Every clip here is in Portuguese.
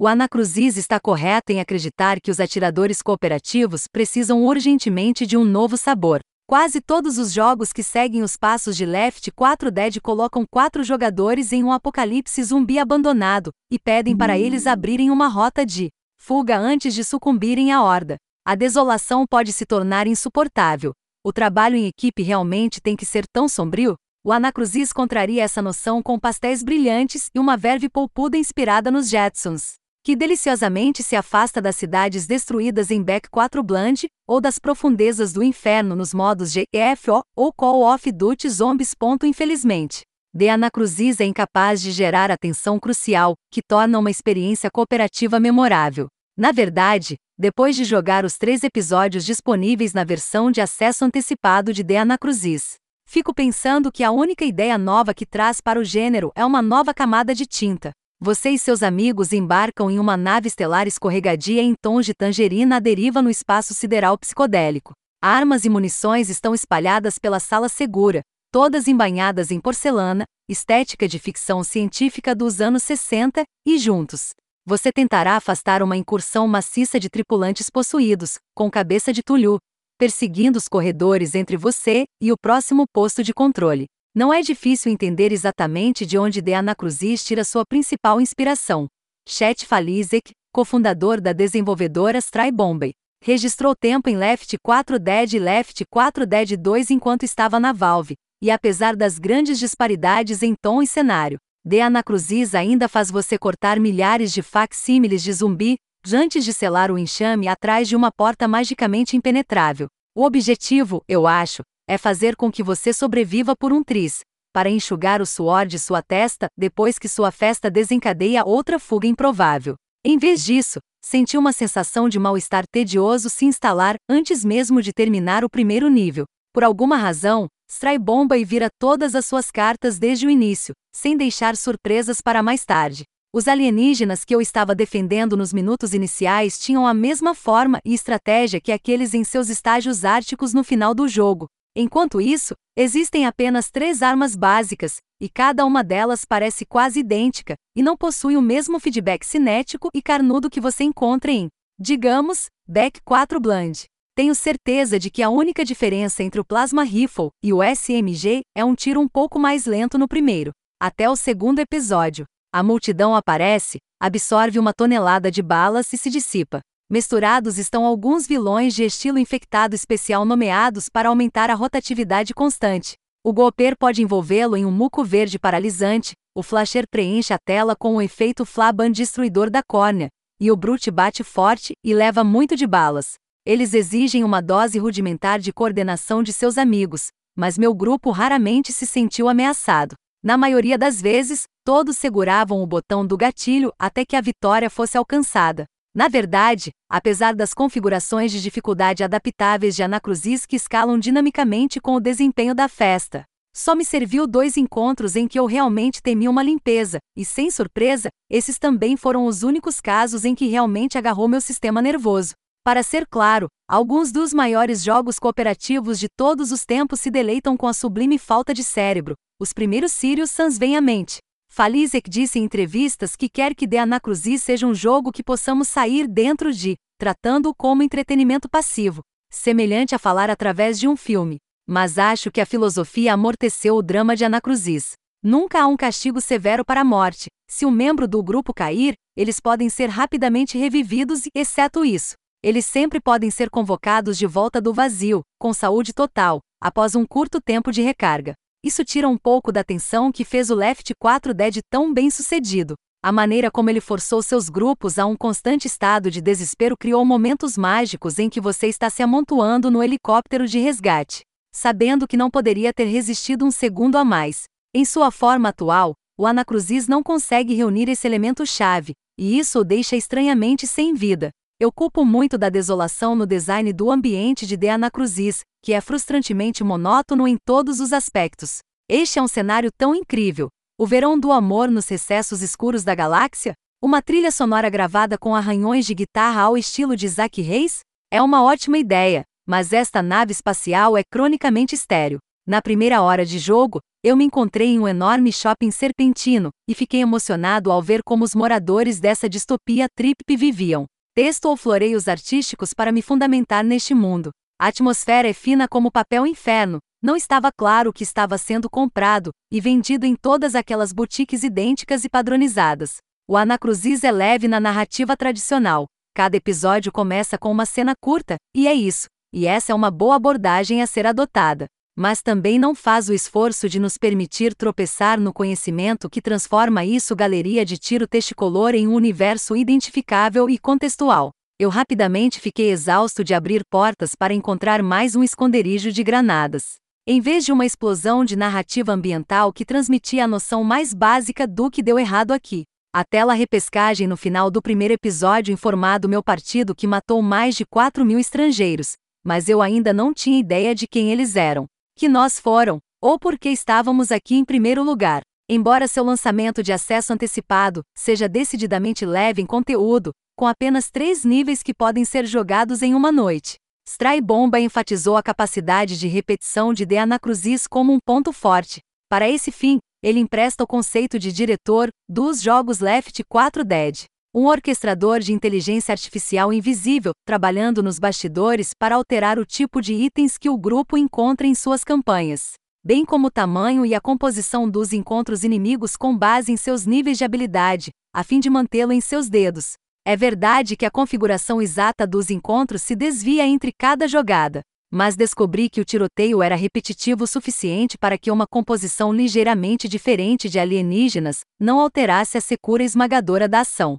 O Anacruzes está correto em acreditar que os atiradores cooperativos precisam urgentemente de um novo sabor. Quase todos os jogos que seguem os passos de Left 4 Dead colocam quatro jogadores em um apocalipse zumbi abandonado e pedem para eles abrirem uma rota de fuga antes de sucumbirem à horda. A desolação pode se tornar insuportável. O trabalho em equipe realmente tem que ser tão sombrio? O Anacruzes contraria essa noção com pastéis brilhantes e uma verve polpuda inspirada nos Jetsons que deliciosamente se afasta das cidades destruídas em Back 4 Bland, ou das profundezas do inferno nos modos GFO ou Call of Duty Zombies. Infelizmente, The Anacruzes é incapaz de gerar a tensão crucial, que torna uma experiência cooperativa memorável. Na verdade, depois de jogar os três episódios disponíveis na versão de acesso antecipado de The Anacruzes, fico pensando que a única ideia nova que traz para o gênero é uma nova camada de tinta, você e seus amigos embarcam em uma nave estelar escorregadia em tons de tangerina à deriva no espaço sideral psicodélico. Armas e munições estão espalhadas pela sala segura, todas embanhadas em porcelana, estética de ficção científica dos anos 60, e juntos. Você tentará afastar uma incursão maciça de tripulantes possuídos, com cabeça de tulhu, perseguindo os corredores entre você e o próximo posto de controle. Não é difícil entender exatamente de onde De Anacruzes tira sua principal inspiração. Chet Falizek, cofundador da desenvolvedora Stray Bombay, registrou tempo em Left 4 Dead e Left 4 Dead 2 enquanto estava na Valve, e apesar das grandes disparidades em tom e cenário, The Anacruzes ainda faz você cortar milhares de facsímiles de zumbi, antes de selar o enxame atrás de uma porta magicamente impenetrável. O objetivo, eu acho, é fazer com que você sobreviva por um tris, para enxugar o suor de sua testa depois que sua festa desencadeia outra fuga improvável. Em vez disso, sentiu uma sensação de mal-estar tedioso se instalar antes mesmo de terminar o primeiro nível. Por alguma razão, Stray bomba e vira todas as suas cartas desde o início, sem deixar surpresas para mais tarde. Os alienígenas que eu estava defendendo nos minutos iniciais tinham a mesma forma e estratégia que aqueles em seus estágios árticos no final do jogo, Enquanto isso, existem apenas três armas básicas, e cada uma delas parece quase idêntica, e não possui o mesmo feedback cinético e carnudo que você encontra em, digamos, Back 4 Bland. Tenho certeza de que a única diferença entre o Plasma Rifle e o SMG é um tiro um pouco mais lento no primeiro. Até o segundo episódio, a multidão aparece, absorve uma tonelada de balas e se dissipa. Misturados estão alguns vilões de estilo infectado especial nomeados para aumentar a rotatividade constante. O golper pode envolvê-lo em um muco verde paralisante, o flasher preenche a tela com o efeito Flaban destruidor da córnea, e o Brute bate forte e leva muito de balas. Eles exigem uma dose rudimentar de coordenação de seus amigos, mas meu grupo raramente se sentiu ameaçado. Na maioria das vezes, todos seguravam o botão do gatilho até que a vitória fosse alcançada. Na verdade, apesar das configurações de dificuldade adaptáveis de Anacruzes que escalam dinamicamente com o desempenho da festa, só me serviu dois encontros em que eu realmente temi uma limpeza, e sem surpresa, esses também foram os únicos casos em que realmente agarrou meu sistema nervoso. Para ser claro, alguns dos maiores jogos cooperativos de todos os tempos se deleitam com a sublime falta de cérebro. Os primeiros Sirius Sans vêm à mente. Falizek disse em entrevistas que quer que The Anacruzes seja um jogo que possamos sair dentro de, tratando-o como entretenimento passivo, semelhante a falar através de um filme. Mas acho que a filosofia amorteceu o drama de Anacruzes. Nunca há um castigo severo para a morte. Se um membro do grupo cair, eles podem ser rapidamente revividos e, exceto isso, eles sempre podem ser convocados de volta do vazio, com saúde total, após um curto tempo de recarga. Isso tira um pouco da tensão que fez o Left 4 Dead tão bem sucedido. A maneira como ele forçou seus grupos a um constante estado de desespero criou momentos mágicos em que você está se amontoando no helicóptero de resgate, sabendo que não poderia ter resistido um segundo a mais. Em sua forma atual, o Anacruzes não consegue reunir esse elemento-chave, e isso o deixa estranhamente sem vida. Eu culpo muito da desolação no design do ambiente de The Anacruzes, que é frustrantemente monótono em todos os aspectos. Este é um cenário tão incrível. O verão do amor nos recessos escuros da galáxia? Uma trilha sonora gravada com arranhões de guitarra ao estilo de Zack Reis? É uma ótima ideia, mas esta nave espacial é cronicamente estéril. Na primeira hora de jogo, Eu me encontrei em um enorme shopping serpentino, e fiquei emocionado ao ver como os moradores dessa distopia trip viviam. Texto ou floreios artísticos para me fundamentar neste mundo. A atmosfera é fina como papel inferno, não estava claro o que estava sendo comprado e vendido em todas aquelas boutiques idênticas e padronizadas. O Anacruzes é leve na narrativa tradicional. Cada episódio começa com uma cena curta, e é isso. E essa é uma boa abordagem a ser adotada mas também não faz o esforço de nos permitir tropeçar no conhecimento que transforma isso galeria de tiro testicolor em um universo identificável e contextual. Eu rapidamente fiquei exausto de abrir portas para encontrar mais um esconderijo de granadas. Em vez de uma explosão de narrativa ambiental que transmitia a noção mais básica do que deu errado aqui. A tela repescagem no final do primeiro episódio informado meu partido que matou mais de 4 mil estrangeiros, mas eu ainda não tinha ideia de quem eles eram que nós foram, ou porque estávamos aqui em primeiro lugar. Embora seu lançamento de acesso antecipado seja decididamente leve em conteúdo, com apenas três níveis que podem ser jogados em uma noite. Stray Bomba enfatizou a capacidade de repetição de The Anacruzes como um ponto forte. Para esse fim, ele empresta o conceito de diretor dos jogos Left 4 Dead um orquestrador de inteligência artificial invisível, trabalhando nos bastidores para alterar o tipo de itens que o grupo encontra em suas campanhas, bem como o tamanho e a composição dos encontros inimigos com base em seus níveis de habilidade, a fim de mantê-lo em seus dedos. É verdade que a configuração exata dos encontros se desvia entre cada jogada, mas descobri que o tiroteio era repetitivo o suficiente para que uma composição ligeiramente diferente de alienígenas não alterasse a secura esmagadora da ação.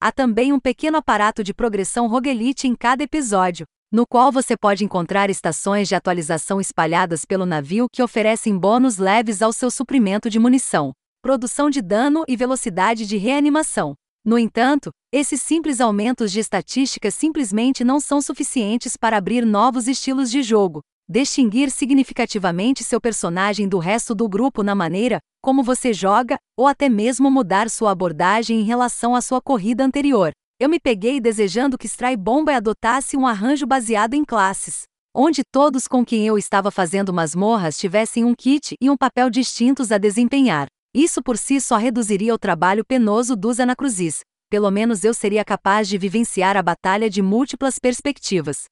Há também um pequeno aparato de progressão roguelite em cada episódio, no qual você pode encontrar estações de atualização espalhadas pelo navio que oferecem bônus leves ao seu suprimento de munição, produção de dano e velocidade de reanimação. No entanto, esses simples aumentos de estatísticas simplesmente não são suficientes para abrir novos estilos de jogo, distinguir significativamente seu personagem do resto do grupo na maneira como você joga, ou até mesmo mudar sua abordagem em relação à sua corrida anterior. Eu me peguei desejando que Stray Bomba adotasse um arranjo baseado em classes, onde todos com quem eu estava fazendo masmorras tivessem um kit e um papel distintos a desempenhar. Isso por si só reduziria o trabalho penoso dos anacruzis. Pelo menos eu seria capaz de vivenciar a batalha de múltiplas perspectivas.